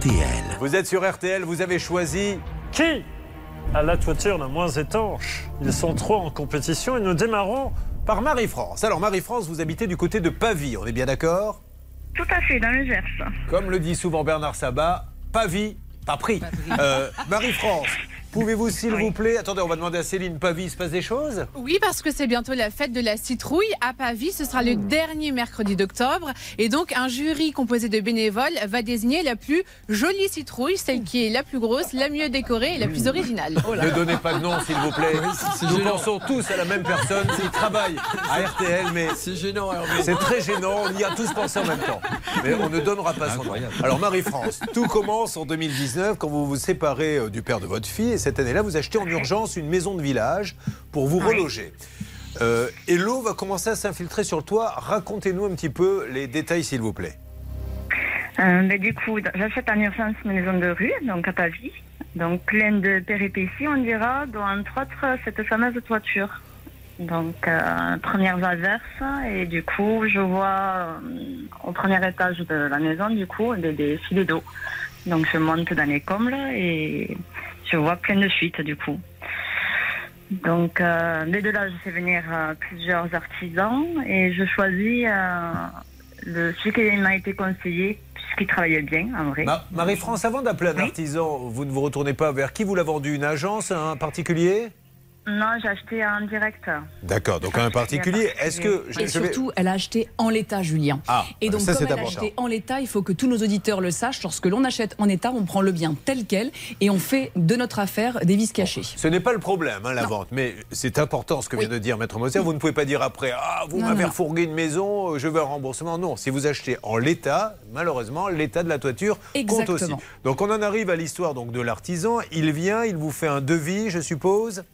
RTL. Vous êtes sur RTL, vous avez choisi Qui a la toiture la moins étanche? Ils sont trop en compétition et nous démarrons par Marie-France. Alors Marie-France, vous habitez du côté de Pavie, on est bien d'accord? Tout à fait, dans le Gers. Comme le dit souvent Bernard Sabat, Pavie, pas pris. Euh, Marie-France, pouvez-vous s'il vous plaît, attendez, on va demander à Céline Pavie, il se passe des choses Oui, parce que c'est bientôt la fête de la citrouille à Pavie. Ce sera le dernier mercredi d'octobre. Et donc, un jury composé de bénévoles va désigner la plus jolie citrouille, celle qui est la plus grosse, la mieux décorée et la plus originale. Ne donnez pas de nom, s'il vous plaît. Nous pensons tous à la même personne qui travaille à RTL, mais C'est gênant, c'est très gênant. On y a tous pensé en même temps. Mais on ne donnera pas son nom. Alors, Marie-France, tout commence en 2019 quand vous vous séparez euh, du père de votre fille. Et cette année-là, vous achetez en urgence une maison de village pour vous reloger. Euh, et l'eau va commencer à s'infiltrer sur le toit. Racontez-nous un petit peu les détails, s'il vous plaît. Euh, mais du coup, j'achète en urgence une maison de rue, donc à Pavie. Donc pleine de péripéties, on dira, dont entre autres cette fameuse toiture. Donc euh, premières averses, et du coup, je vois euh, au premier étage de la maison, du coup, des, des filets d'eau. Donc je monte dans les combles et je vois plein de fuites, du coup. Donc, euh, dès de là, je fais venir euh, plusieurs artisans et je choisis euh, le, celui qui m'a été conseillé, puisqu'il travaillait bien, en vrai. Ma- Marie-France, avant d'appeler un Oui. artisan, vous ne vous retournez pas vers qui? Vous l'a vendu Une agence, un particulier? Non, j'ai acheté en direct. D'accord, donc un particulier. Est-ce que. je- Et je vais- surtout, elle a acheté en l'état, Julien. Ah, et donc, ça, comme c'est elle a important. acheté en l'état, il faut que tous nos auditeurs le sachent. Lorsque l'on achète en état, on prend le bien tel quel et on fait de notre affaire des vis cachées. Ce n'est pas le problème, hein, la Non. vente, mais c'est important ce que Oui. vient de dire Maître Moser. Vous ne pouvez pas dire après Ah, vous m'avez refourgué une maison, euh, je veux un remboursement. Non, si vous achetez en l'état, malheureusement, l'état de la toiture compte aussi. Exactement. Donc on en arrive à l'histoire donc de l'artisan. Il vient, il vous fait un devis, je suppose?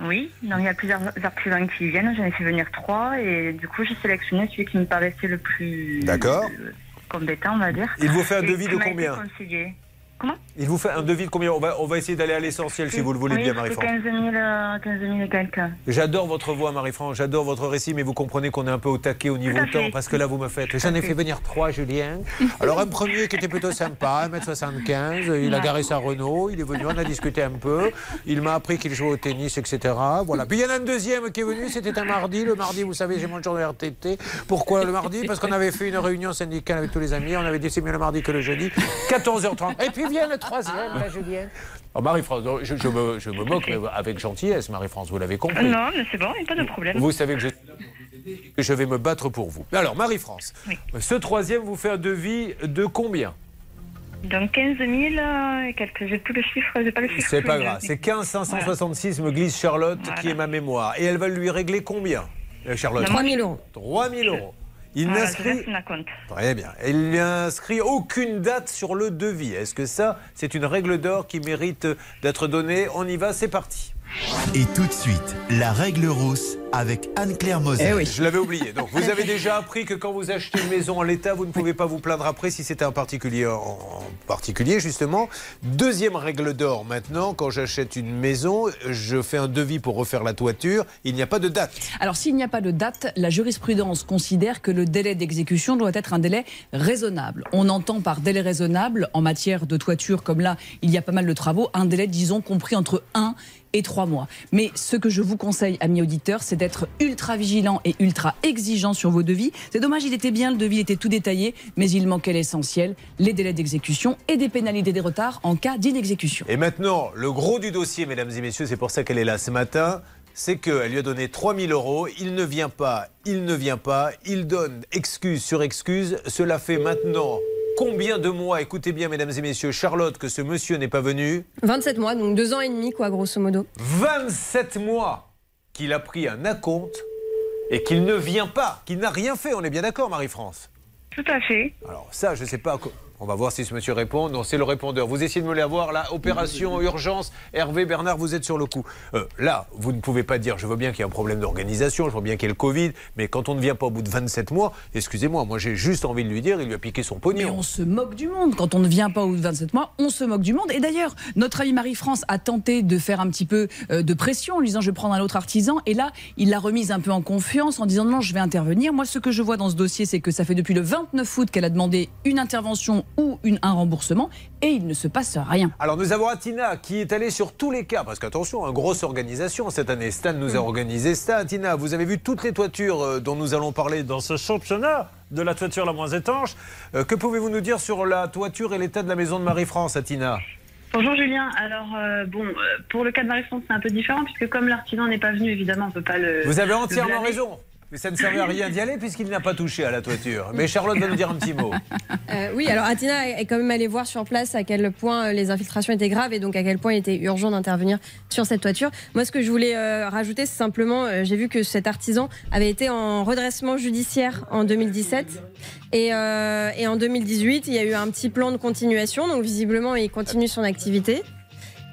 Oui, donc il y a plusieurs artisans qui viennent. J'en ai fait venir trois et du coup, j'ai sélectionné celui qui me paraissait le plus D'accord. euh, compétent, on va dire. Il vous fait un devis de combien? conseillé. Comment Il vous fait un devis de combien on va, on va essayer d'aller à l'essentiel si vous le voulez oui, bien, Marie-France. 15 000, euh, 15 000 et quelques. J'adore votre voix, Marie-France, j'adore votre récit, mais vous comprenez qu'on est un peu au taquet au niveau temps, parce que là, vous me faites. J'en ai fait venir trois, Julien. Alors, un premier qui était plutôt sympa, 1m75, il a garé sa Renault, il est venu, on a discuté un peu, il m'a appris qu'il jouait au tennis, etc. Voilà. Puis il y en a un deuxième qui est venu, c'était un mardi. Le mardi, vous savez, j'ai mon jour de RTT. Pourquoi le mardi? Parce qu'on avait fait une réunion syndicale avec tous les amis, on avait dit c'est mieux le mardi que le jeudi. 14h30. Et puis vient le troisième, là, Julien. Oh, Marie-France, je, je me, je me moque, mais avec gentillesse, Marie-France, vous l'avez compris. Non, mais c'est bon, il n'y a pas de problème. Vous savez que je, que je vais me battre pour vous. Alors, Marie-France, Oui. ce troisième vous fait un devis de combien? Donc 15 000 euh, et quelques. J'ai plus le chiffre, j'ai pas le chiffre. C'est pas grave. C'est 15 566, me glisse Charlotte, Voilà. qui est ma mémoire. Et elle va lui régler combien, euh, Charlotte? 3 000 euros. 3 000 euros. Il je n'inscrit. Très bien. Il n'inscrit aucune date sur le devis. Est-ce que ça, c'est une règle d'or qui mérite d'être donnée? On y va, c'est parti. Et tout de suite, la règle rousse avec Anne-Claire Moser. Eh oui. Je l'avais oublié. Donc, vous avez déjà appris que quand vous achetez une maison en l'état, vous ne pouvez pas vous plaindre après si c'était un particulier en particulier, justement. Deuxième règle d'or maintenant, quand j'achète une maison, je fais un devis pour refaire la toiture. Il n'y a pas de date. Alors, s'il n'y a pas de date, la jurisprudence considère que le délai d'exécution doit être un délai raisonnable. On entend par délai raisonnable, en matière de toiture, comme là, il y a pas mal de travaux, un délai, disons, compris entre 1 et 3 mois. Mais ce que je vous conseille, amis auditeurs, c'est d'être ultra vigilant et ultra exigeant sur vos devis. C'est dommage, il était bien, le devis était tout détaillé, mais il manquait l'essentiel, les délais d'exécution et des pénalités des retards en cas d'inexécution. Et maintenant, le gros du dossier, mesdames et messieurs, c'est pour ça qu'elle est là ce matin. C'est qu'elle lui a donné 3000 euros, il ne vient pas, il ne vient pas, il donne excuse sur excuse. Cela fait maintenant combien de mois, écoutez bien mesdames et messieurs, Charlotte, que ce monsieur n'est pas venu 27 mois, donc deux ans et demi, quoi, grosso modo. 27 mois qu'il a pris un acompte et qu'il ne vient pas, qu'il n'a rien fait. On est bien d'accord, Marie-France? Tout à fait. Alors ça, je ne sais pas. On va voir si ce monsieur répond. Non, c'est le répondeur. Vous essayez de me l'avoir là. Opération urgence. Hervé Bernard, vous êtes sur le coup. Euh, là, vous ne pouvez pas dire. Je veux bien qu'il y ait un problème d'organisation. Je vois bien qu'il y ait le Covid. Mais quand on ne vient pas au bout de 27 mois, excusez-moi, moi j'ai juste envie de lui dire, il lui a piqué son Mais pognon. on se moque du monde. Quand on ne vient pas au bout de 27 mois, on se moque du monde. Et d'ailleurs, notre amie Marie-France a tenté de faire un petit peu euh, de pression en lui disant je vais prendre un autre artisan. Et là, il l'a remise un peu en confiance en disant non, je vais intervenir. Moi, ce que je vois dans ce dossier, c'est que ça fait depuis le 29 août qu'elle a demandé une intervention ou une, un remboursement et il ne se passe rien. Alors nous avons Atina qui est allée sur tous les cas, parce qu'attention, une grosse organisation cette année. Stan nous a organisé ça. Atina, vous avez vu toutes les toitures euh, dont nous allons parler dans ce championnat de la toiture la moins étanche, Euh, que pouvez-vous nous dire sur la toiture et l'état de la maison de Marie-France, Atina Bonjour Julien. Alors euh, bon, pour le cas de Marie-France, c'est un peu différent puisque comme l'artisan n'est pas venu, évidemment, on peut pas le. Vous avez entièrement raison. Mais ça ne servait à rien d'y aller puisqu'il n'a pas touché à la toiture. Mais Charlotte va nous dire un petit mot. Euh, oui, alors Atina est quand même allée voir sur place à quel point euh, les infiltrations étaient graves et donc à quel point il était urgent d'intervenir sur cette toiture. Moi, ce que je voulais euh, rajouter, c'est simplement, j'ai vu que cet artisan avait été en redressement judiciaire en 2017 et, euh, et en 2018, il y a eu un petit plan de continuation, donc visiblement, il continue son activité.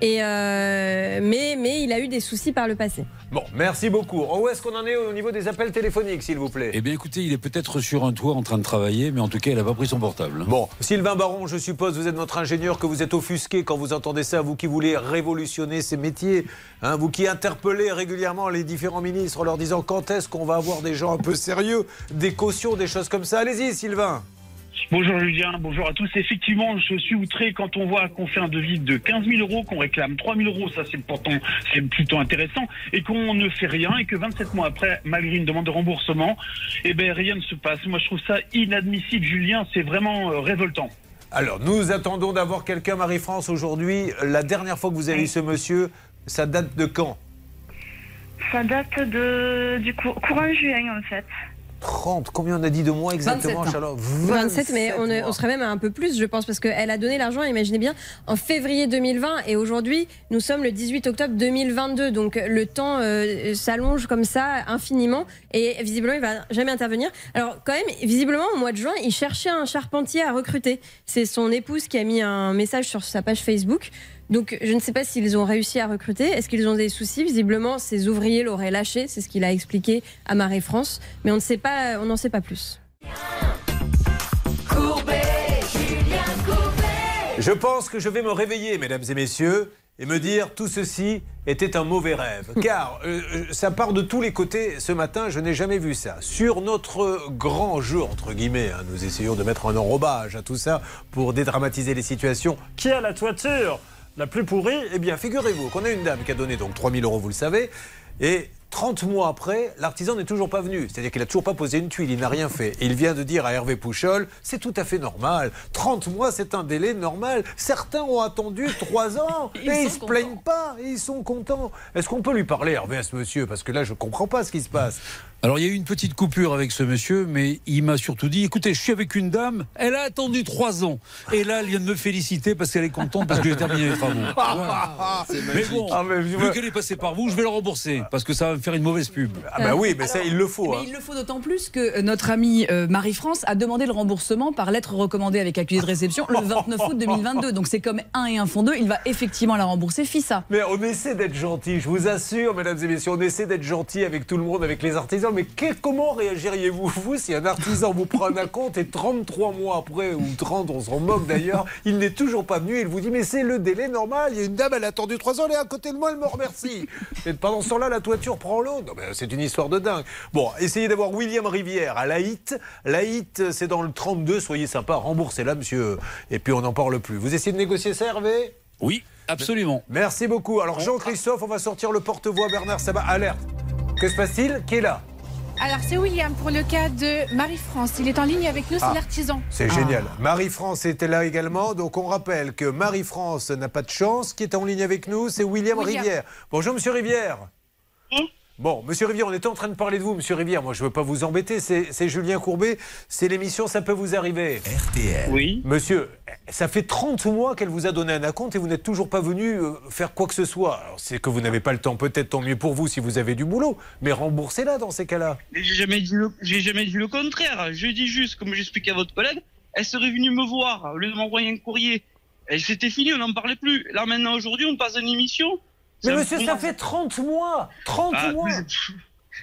Et euh, mais, mais il a eu des soucis par le passé. Bon, merci beaucoup. Où est-ce qu'on en est au niveau des appels téléphoniques, s'il vous plaît? Eh bien, écoutez, il est peut-être sur un toit en train de travailler, mais en tout cas, il n'a pas pris son portable. Bon, Sylvain Baron, je suppose, vous êtes notre ingénieur, que vous êtes offusqué quand vous entendez ça, vous qui voulez révolutionner ces métiers, hein, vous qui interpellez régulièrement les différents ministres en leur disant quand est-ce qu'on va avoir des gens un peu sérieux, des cautions, des choses comme ça. Allez-y, Sylvain. Bonjour Julien, bonjour à tous. Effectivement, je suis outré quand on voit qu'on fait un devis de 15 000 euros, qu'on réclame 3 000 euros, ça c'est pourtant c'est plutôt intéressant, et qu'on ne fait rien et que 27 mois après, malgré une demande de remboursement, eh ben rien ne se passe. Moi je trouve ça inadmissible, Julien, c'est vraiment euh, révoltant. Alors, nous attendons d'avoir quelqu'un, Marie-France, aujourd'hui. La dernière fois que vous avez eu ce monsieur, ça date de quand? Ça date de du cou- courant juin en fait. 30. Combien on a dit de mois exactement, 27 ans. Charlotte? 27, mais on, on serait même à un peu plus, je pense, parce qu'elle a donné l'argent, imaginez bien, en février 2020 et aujourd'hui, nous sommes le 18 octobre 2022. Donc le temps euh, s'allonge comme ça infiniment et visiblement, il va jamais intervenir. Alors quand même, visiblement, au mois de juin, il cherchait un charpentier à recruter. C'est son épouse qui a mis un message sur sa page Facebook. Donc je ne sais pas s'ils ont réussi à recruter. Est-ce qu'ils ont des soucis? Visiblement, ces ouvriers l'auraient lâché. C'est ce qu'il a expliqué à Marie-France. Mais on ne sait pas, on n'en sait pas plus. Je pense que je vais me réveiller, mesdames et messieurs, et me dire tout ceci était un mauvais rêve. Car euh, euh, ça part de tous les côtés ce matin, je n'ai jamais vu ça. Sur notre grand jeu, entre guillemets, hein, nous essayons de mettre un enrobage à tout ça pour dédramatiser les situations. qui a la toiture? La plus pourrie Eh bien, figurez-vous qu'on a une dame qui a donné donc 3000 euros, vous le savez, et 30 mois après, l'artisan n'est toujours pas venu. C'est-à-dire qu'il n'a toujours pas posé une tuile, il n'a rien fait. Et il vient de dire à Hervé Pouchol, c'est tout à fait normal. 30 mois, c'est un délai normal. Certains ont attendu 3 ans Ils et ils se plaignent pas, et ils sont contents. Est-ce qu'on peut lui parler, Hervé, à ce monsieur? Parce que là, je ne comprends pas ce qui se passe. Alors, il y a eu une petite coupure avec ce monsieur, mais il m'a surtout dit écoutez, je suis avec une dame, elle a attendu trois ans. Et là, elle vient de me féliciter parce qu'elle est contente parce que j'ai terminé les travaux. Voilà. Mais bon, Ah, mais je- vu qu'elle est passée par vous, je vais la rembourser parce que ça va me faire une mauvaise pub. Ah bah oui, mais ça, il le faut. Mais hein. il le faut d'autant plus que euh, notre amie euh, Marie-France a demandé le remboursement par lettre recommandée avec accusé de réception le 29 août 2022. Donc c'est comme un et un font deux. Il va effectivement la rembourser. FISA. Mais on essaie d'être gentil, je vous assure, mesdames et messieurs, on essaie d'être gentil avec tout le monde, avec les artisans. Mais que- comment réagiriez-vous, vous, si un artisan vous prend un compte et 33 mois après, ou 30, on s'en moque d'ailleurs, il n'est toujours pas venu, il vous dit, mais c'est le délai normal, il y a une dame, elle a attendu 3 ans, elle est à côté de moi, elle me remercie. Et pendant ce temps-là, la toiture prend l'eau. Non, mais c'est une histoire de dingue. Bon, essayez d'avoir William Rivière à Laït. Laït, c'est dans le 32, soyez sympa, remboursez-la, monsieur. Et puis on n'en parle plus. Vous essayez de négocier ça, Hervé? Oui, absolument. Merci beaucoup. Alors Jean-Christophe, on va sortir le porte-voix Bernard Sabat. Alerte. Que se passe-t-il? Qui est là? Alors c'est William pour le cas de Marie-France. Il est en ligne avec nous, c'est Ah. l'artisan. C'est génial. Marie-France était là également. Donc on rappelle que Marie-France n'a pas de chance. Qui est en ligne avec nous C'est William, William. Rivière. Bonjour Monsieur Rivière. Bon, Monsieur Rivière, on était en train de parler de vous, Monsieur Rivière. Moi, je ne veux pas vous embêter. C'est Julien Courbet. C'est l'émission Ça peut vous arriver. RTL. Oui. Monsieur, ça fait 30 mois qu'elle vous a donné un acompte et vous n'êtes toujours pas venu euh, faire quoi que ce soit. Alors, c'est que vous n'avez pas le temps, peut-être tant mieux pour vous si vous avez du boulot, mais remboursez-la dans ces cas-là. Mais J'ai jamais dit le, j'ai jamais dit le contraire. Je dis juste, comme j'expliquais à votre collègue, elle serait venue me voir au lieu de m'envoyer un courrier. Et c'était fini, on n'en parlait plus. Là maintenant aujourd'hui, on passe à une émission. Mais monsieur, ça fait 30 mois 30 Ah, mois.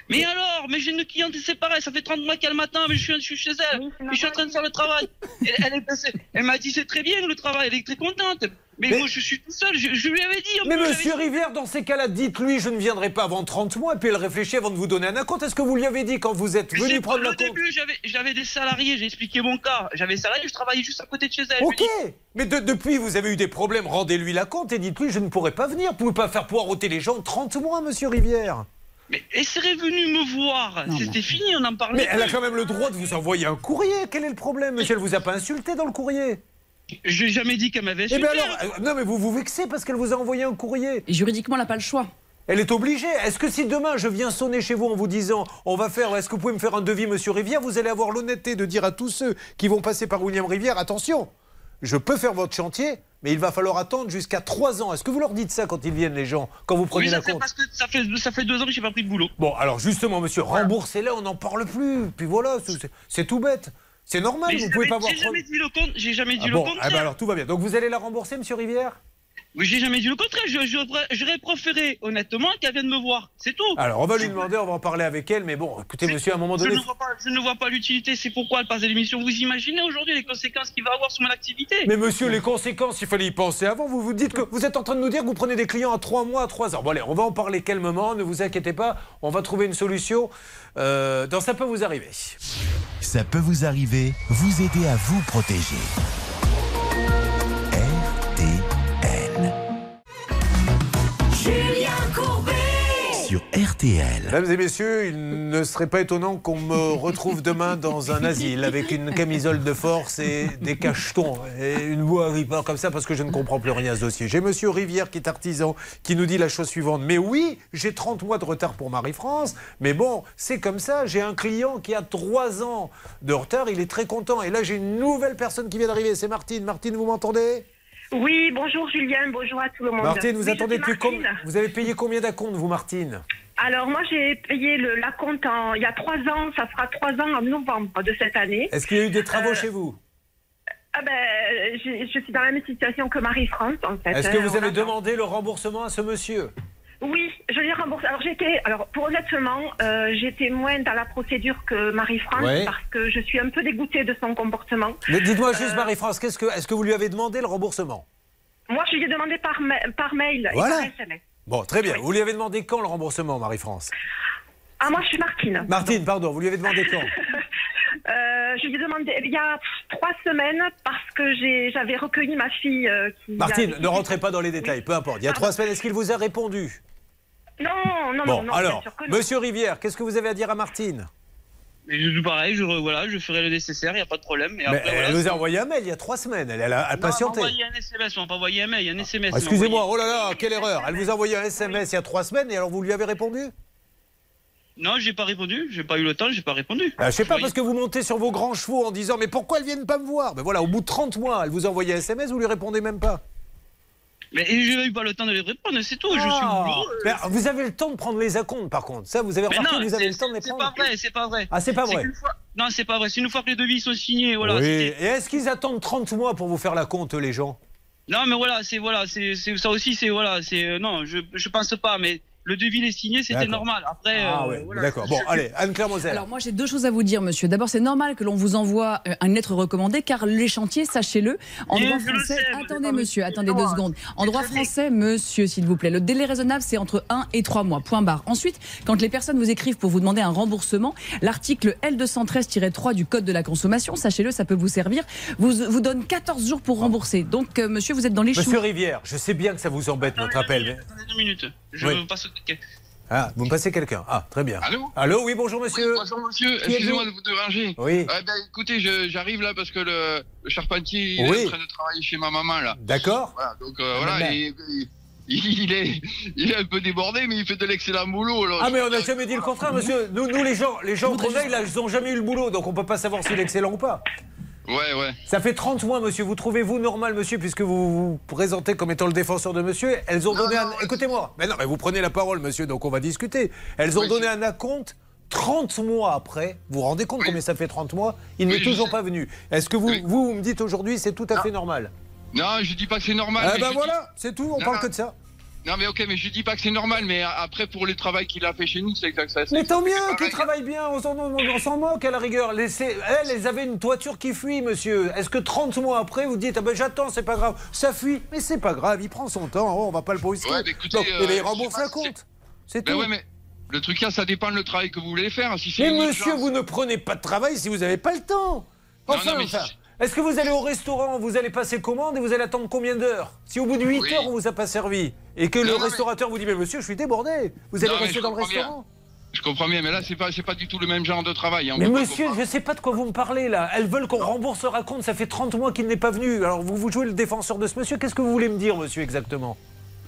mais- alors, mais j'ai une cliente, pareil, ça fait 30 mois qu'elle m'attend, mais je suis, je suis chez elle, je suis en train de faire le travail. Elle, elle est passée- elle m'a dit c'est très bien le travail, elle est très contente. Mais, Mais- moi je suis tout seul, je, je lui avais dit. Mais monsieur Rivière, dans ces cas-là, dites-lui, je ne viendrai pas avant 30 mois, et puis elle réfléchit avant de vous donner un acompte. Est-ce que vous lui avez dit quand vous êtes venu prendre Au la compte début, j'avais, des salariés, j'ai expliqué mon cas. J'avais des salariés, je travaillais juste à côté de chez elle. Ok, mais de- depuis vous avez eu des problèmes, rendez-lui la compte et dites-lui je ne pourrai pas venir. Vous pouvez pas faire poireauter les gens 30 mois, monsieur Rivière. mais elle serait venue me voir. Non, C'était fini, on en parlait. Mais elle a quand même le droit de vous envoyer un courrier. Quel est le problème, monsieur? Elle vous a pas insulté dans le courrier? Je n'ai jamais dit qu'elle m'avait Eh bien insulté. alors, euh, non mais vous vous vexez parce qu'elle vous a envoyé un courrier. Et juridiquement, elle n'a pas le choix. Elle est obligée. Est-ce que si demain je viens sonner chez vous en vous disant on va faire, est-ce que vous pouvez me faire un devis, monsieur Rivière, vous allez avoir l'honnêteté de dire à tous ceux qui vont passer par William Rivière attention, je peux faire votre chantier, mais il va falloir attendre jusqu'à 3 ans. Est-ce que vous leur dites ça quand ils viennent, les gens, quand vous prenez Oui, la compte parce que ça fait, ça fait deux ans que j'ai pas pris de boulot. Bon, alors justement, monsieur, remboursez-la, on n'en parle plus. Puis voilà, c'est tout bête. C'est normal, Mais vous pouvez pas avoir. J'ai jamais dit le compte. J'ai jamais dit Ah le bon, contraire. ah bah alors tout va bien. Donc vous allez la rembourser, monsieur Rivière? Oui, j'ai jamais dit le contraire. J'aurais préféré, honnêtement, qu'elle vienne me voir. C'est tout. Alors on va lui demander, on va en parler avec elle, mais bon, écoutez, monsieur, à un moment donné. je ne vois pas l'utilité. C'est pourquoi elle passe à l'émission. Vous imaginez aujourd'hui les conséquences qu'il va avoir sur mon activité Mais monsieur, les conséquences, il fallait y penser avant. Vous vous dites que vous êtes en train de nous dire que vous prenez des clients à 3 mois, à 3 ans. Bon, allez, on va en parler calmement, ne vous inquiétez pas. On va trouver une solution. Euh, dans Ça peut vous arriver. Ça peut vous arriver, vous aider à vous protéger. RTL. Mesdames et messieurs, il ne serait pas étonnant qu'on me retrouve demain dans un asile avec une camisole de force et des cachetons et une voix ripard comme ça parce que je ne comprends plus rien à ce dossier. J'ai monsieur Rivière qui est artisan qui nous dit la chose suivante. Mais oui, j'ai 30 mois de retard pour Marie-France, mais bon, c'est comme ça. J'ai un client qui a 3 ans de retard, il est très content. Et là, j'ai une nouvelle personne qui vient d'arriver, c'est Martine. Martine, vous m'entendez? Oui, bonjour Julien, bonjour à tout le monde. Martine, vous Oui, attendez je suis depuis com- Martine. Vous avez payé combien d'acomptes, vous, Martine? Alors moi j'ai payé le, la compte en- il y a trois ans, ça fera trois ans en novembre de cette année. Est-ce qu'il y a eu des travaux Euh, chez vous? Ah ben, je suis dans la même situation que Marie-France en fait. Est-ce que hein, vous on avez attend. demandé le remboursement à ce monsieur? Oui, je l'ai remboursé. Alors j'étais, alors pour honnêtement, euh, j'étais moins dans la procédure que Marie-France Ouais. parce que je suis un peu dégoûtée de son comportement. Mais dites-moi juste, Euh, Marie-France, qu'est-ce que, est-ce que vous lui avez demandé le remboursement? Moi je lui ai demandé par, ma- par mail Voilà. et par SMS. Bon, très bien. Vous lui avez demandé quand le remboursement, Marie-France? Ah moi je suis Martine. Martine, pardon, vous lui avez demandé quand? Euh, je lui ai demandé il y a trois semaines parce que j'ai- j'avais recueilli ma fille euh, qui. Martine, ne rentrez pas dans les détails, peu importe. Il y a trois semaines, est-ce qu'il vous a répondu? Non, non, Bon, non, non. alors, bien sûr que non. monsieur Rivière, qu'est-ce que vous avez à dire à Martine? Mais je pareil, je, voilà, je ferai le nécessaire, il n'y a pas de problème. Et Mais après, Elle voilà, vous a envoyé un mail il y a trois semaines, elle, elle a, elle a Non, elle m'a patienté. envoyé un SMS, on m'a pas envoyé un mail, il y a un SMS. Ah, Excusez-moi, oh là là, quelle erreur Elle vous a envoyé un SMS il y a trois semaines et alors vous lui avez répondu? Non, j'ai pas répondu, j'ai pas eu le temps, j'ai pas répondu. Ah, Je sais pas, parce que vous montez sur vos grands chevaux en disant Mais pourquoi elles viennent pas me voir? Ben voilà, au bout de 30 mois, elle vous a envoyé un SMS, vous lui répondez même pas. Mais je n'ai eu pas le temps de les répondre, c'est tout. Je suis Ah. vous avez le temps de prendre les acomptes, par contre. Ça, vous avez remarqué non, que vous avez c'est- le temps de les c'est prendre. pas vrai, c'est pas vrai. Ah, c'est pas vrai. fois- Non, c'est pas vrai. C'est une fois que les devis sont signés, voilà. oui. Et est-ce qu'ils attendent 30 mois pour vous faire la compte, les gens? Non, mais voilà, c'est voilà, c'est c'est- ça aussi, c'est voilà, c'est euh, non, je je pense pas, mais le devis est signé, c'était D'accord. normal. Après, Ah euh, ouais, voilà. d'accord. Bon, allez, Anne-Claire Moser. Alors moi j'ai deux choses à vous dire monsieur. D'abord c'est normal que l'on vous envoie euh, une lettre recommandée car les chantiers, sachez-le, en droit français... sais, attendez monsieur, attendez non, deux secondes. En droit français, monsieur s'il vous plaît, le délai raisonnable c'est entre 1 et 3 mois, point barre. Ensuite, quand les personnes vous écrivent pour vous demander un remboursement, l'article L213-3 du Code de la consommation, sachez-le, ça peut vous servir, vous, vous donne 14 jours pour rembourser. Donc euh, monsieur, vous êtes dans les choux. Monsieur Rivière, je sais bien que ça vous embête, notre appel. mais- deux minutes. Je Oui. ticket. Ah, vous me passez quelqu'un. Ah, très bien. Allô Allô, oui, bonjour, monsieur. Bonjour monsieur, excusez-moi de vous déranger. Oui. Euh, ben, écoutez, j'arrive là parce que le, le charpentier il Oui. est en train de travailler chez ma maman là. D'accord. Voilà, donc euh, Ah, voilà, maman. et- et- il, est, il est un peu débordé, mais il fait de l'excellent boulot. Ah mais on n'a jamais dit le contraire, monsieur. Nous, nous les gens, les gens qu'on a, ils n'ont jamais eu le boulot, donc on peut pas savoir s'il est excellent ou pas. Ouais, ouais. Ça fait 30 mois, monsieur. Vous trouvez-vous normal, monsieur, puisque vous vous présentez comme étant le défenseur de monsieur Elles ont Non, donné non, un... ouais. Écoutez-moi. Mais non, mais vous prenez la parole, monsieur, donc on va discuter. Elles ont Oui, donné un acompte 30 mois après. Vous vous rendez compte Oui. combien ça fait 30 mois? Il Oui, n'est toujours sais. pas venu. Est-ce que vous, Oui. vous, vous me dites aujourd'hui c'est tout à Non. fait normal? Non, je dis pas que c'est normal. Ah mais ben je voilà, c'est tout, on Non, parle non. que de ça. Non, mais ok, mais je dis pas que c'est normal, mais après, pour le travail qu'il a fait chez nous, c'est que ça. Mais tant mieux qu'il pareil. travaille bien, on s'en, moque à la rigueur. Laissez, elle, elles avaient une toiture qui fuit, monsieur. Est-ce que 30 mois après, vous dites, ah ben j'attends, c'est pas grave. Ça fuit, mais c'est pas grave, il prend son temps, oh, on va pas le brusquer. Ouais, mais écoutez, Donc, euh, et les je rembourse la compte. C'est Ben tout. ouais, mais le truc là, ça dépend le travail que vous voulez faire. Si Mais monsieur, urgence- vous ne prenez pas de travail si vous n'avez pas le temps. Enfin, non, mais enfin, si- est-ce que vous allez au restaurant, vous allez passer commande et vous allez attendre combien d'heures Si au bout de 8 Oui. heures, on vous a pas servi et que le Non, mais- restaurateur vous dit, mais monsieur, je suis débordé, vous allez Non, rester dans le bien. restaurant Je comprends bien, mais là, c'est pas, pas du tout le même genre de travail. hein. Mais monsieur, je sais pas de quoi vous me parlez là. Elles veulent qu'on rembourse le raconte, ça fait 30 mois qu'il n'est pas venu. Alors vous vous jouez le défenseur de ce monsieur, qu'est-ce que vous voulez me dire, monsieur, exactement?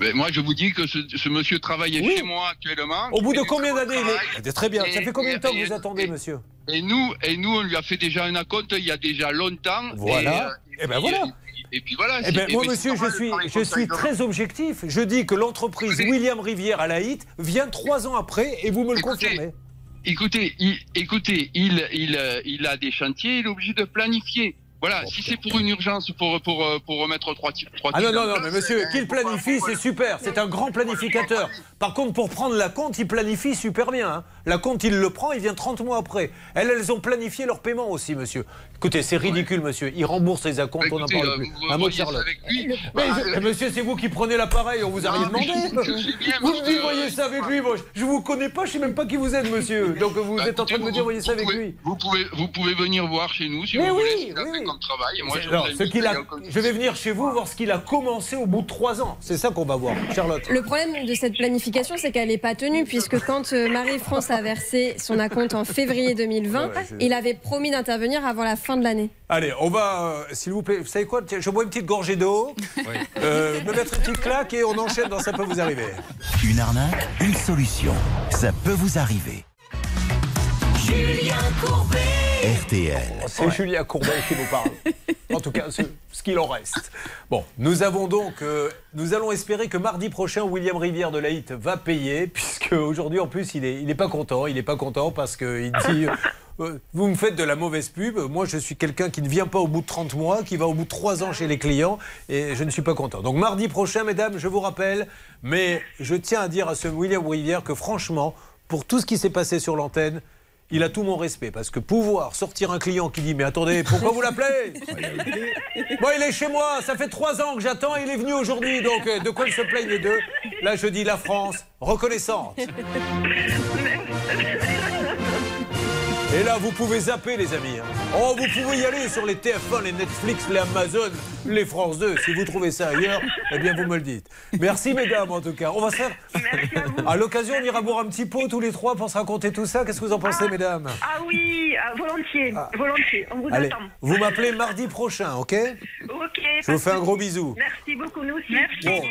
Mais moi, je vous dis que ce, ce monsieur travaille Oui. chez moi actuellement. Au bout de combien d'années est- Très bien, ça Et- fait combien de et- temps que et- vous attendez, et- monsieur Et nous, et nous, on lui a fait déjà un acompte il y a déjà longtemps. Voilà. Et, euh, Eh ben puis, voilà. Et puis, et voilà. Eh et moi, monsieur, je suis, je ça, suis très objectif. Je dis que l'entreprise. William Rivière à la HIT vient trois ans après et vous me le Écoutez, confirmez. Écoutez, il, écoutez, il, il, euh, il a des chantiers, il est obligé de planifier. Voilà, si c'est pour une urgence, pour, pour, euh, pour remettre trois tirs. Trois Ah non, non, non, mais monsieur, qu'il planifie, c'est super. C'est un grand planificateur. Par contre, pour prendre la compte, il planifie super bien. hein. La compte, il le prend, il vient 30 mois après. Elles, elles ont planifié leur paiement aussi, monsieur. Écoutez, c'est ridicule, monsieur. Il rembourse les acomptes, on n'en parle euh, plus. vous Un mot de Charlotte. avec lui. Mais, Bah, je- monsieur, c'est vous qui prenez l'appareil, on vous a rien demandé. Vous me dites, que- voyez ça avec lui. Moi, je vous connais pas, je sais même pas qui vous êtes, monsieur. Donc vous bah, êtes en train de me dire, vous- voyez ça avec lui. Vous pouvez, vous pouvez venir voir chez nous si Mais vous oui, voulez oui, comme travail. Moi, je, ce qu'il a, je vais venir chez vous voir ce qu'il a commencé au bout de trois ans. C'est ça qu'on va voir, Charlotte. Le problème de cette planification, c'est qu'elle n'est pas tenue, puisque quand euh, Marie-France a versé son acompte en février 2020, Ouais, ouais, je- il avait promis d'intervenir avant la fin de l'année. Allez, on va, euh, s'il vous plaît, vous savez quoi Tiens, Je bois une petite gorgée d'eau, euh, me mettre une petite claque et on enchaîne dans Ça peut vous arriver. Une arnaque, une solution. Ça peut vous arriver. Julien Courbet. RTL. C'est Julien Courbet qui nous parle. En tout cas, ce, ce qu'il en reste. Bon, nous avons donc, euh, nous allons espérer que mardi prochain, William Rivière de Laït va payer, puisque aujourd'hui, en plus, il est, il est pas content. Il est pas content parce qu'il dit. euh, vous me faites de la mauvaise pub. Moi, je suis quelqu'un qui ne vient pas au bout de 30 mois, qui va au bout de 3 ans chez les clients, et je ne suis pas content. Donc, mardi prochain, mesdames, je vous rappelle, mais je tiens à dire à ce William Rivière que franchement, pour tout ce qui s'est passé sur l'antenne, il a tout mon respect parce que pouvoir sortir un client qui dit mais attendez pourquoi vous l'appelez? Moi il est chez moi ça fait trois ans que j'attends il est venu aujourd'hui donc euh, de quoi il se plaignent les deux? Là je dis la France reconnaissante Et là, vous pouvez zapper, les amis. hein. Oh, vous pouvez y aller sur les TF1, les Netflix, les Amazon, les France 2. Si vous trouvez ça ailleurs, eh bien, vous me le dites. Merci, mesdames, en tout cas. On va se faire. À l'occasion, on ira boire un petit pot tous les trois pour se raconter tout ça. Qu'est-ce que vous en pensez, mesdames? Ah oui, ah, volontiers, volontiers. On vous Allez, attend. vous m'appelez mardi prochain, ok? Ok. Je vous fais un gros bisou. Merci beaucoup, nous aussi. Merci. Bon.